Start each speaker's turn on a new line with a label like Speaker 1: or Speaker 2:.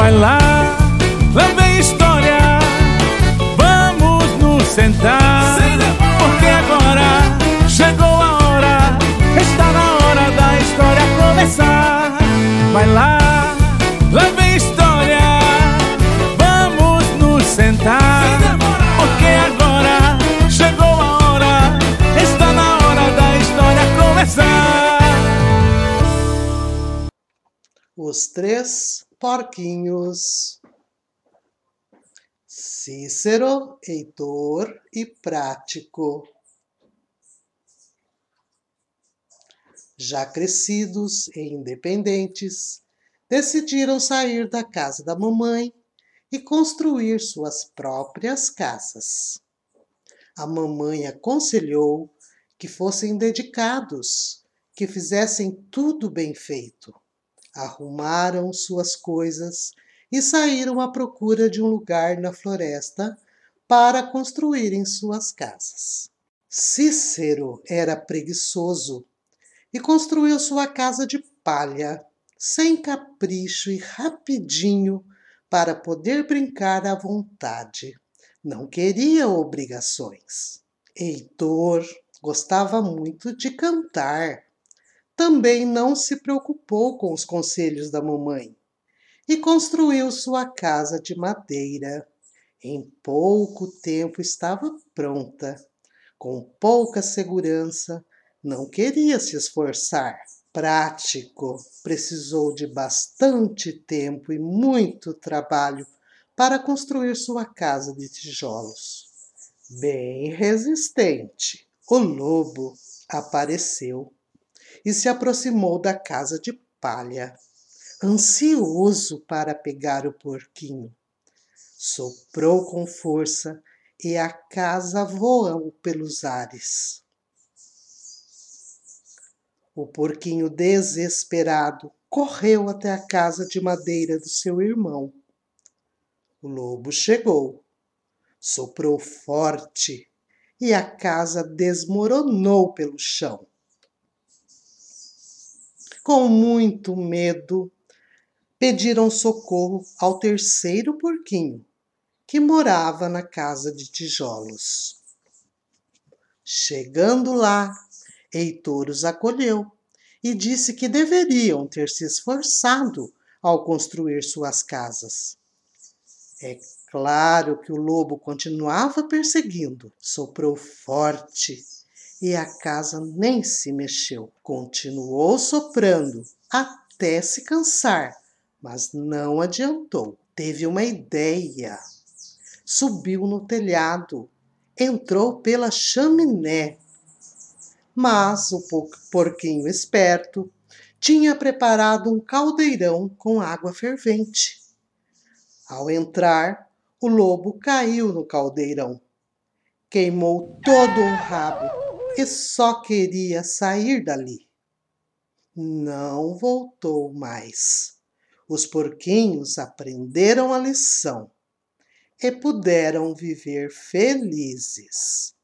Speaker 1: Vai lá, lá vem história. Vamos nos sentar. Porque agora chegou a hora. Está na hora da história começar. Vai lá, lá vem história. Vamos nos sentar. Porque agora chegou a hora. Está na hora da história começar.
Speaker 2: Os três porquinhos. Cícero, Heitor e Prático. Já crescidos e independentes, decidiram sair da casa da mamãe e construir suas próprias casas. A mamãe aconselhou que fossem dedicados, que fizessem tudo bem feito arrumaram suas coisas e saíram à procura de um lugar na floresta para construírem suas casas. Cícero era preguiçoso e construiu sua casa de palha, sem capricho e rapidinho, para poder brincar à vontade. Não queria obrigações. Heitor gostava muito de cantar também não se preocupou com os conselhos da mamãe e construiu sua casa de madeira. Em pouco tempo estava pronta. Com pouca segurança, não queria se esforçar. Prático, precisou de bastante tempo e muito trabalho para construir sua casa de tijolos. Bem resistente, o lobo apareceu e se aproximou da casa de palha, ansioso para pegar o porquinho. Soprou com força e a casa voou pelos ares. O porquinho, desesperado, correu até a casa de madeira do seu irmão. O lobo chegou, soprou forte e a casa desmoronou pelo chão com muito medo, pediram socorro ao terceiro porquinho, que morava na casa de tijolos. Chegando lá, Heitor os acolheu e disse que deveriam ter se esforçado ao construir suas casas. É claro que o lobo continuava perseguindo, soprou forte e a casa nem se mexeu. Continuou soprando até se cansar, mas não adiantou. Teve uma ideia. Subiu no telhado, entrou pela chaminé. Mas o porquinho esperto tinha preparado um caldeirão com água fervente. Ao entrar, o lobo caiu no caldeirão, queimou todo o rabo e só queria sair dali. Não voltou mais. Os porquinhos aprenderam a lição e puderam viver felizes.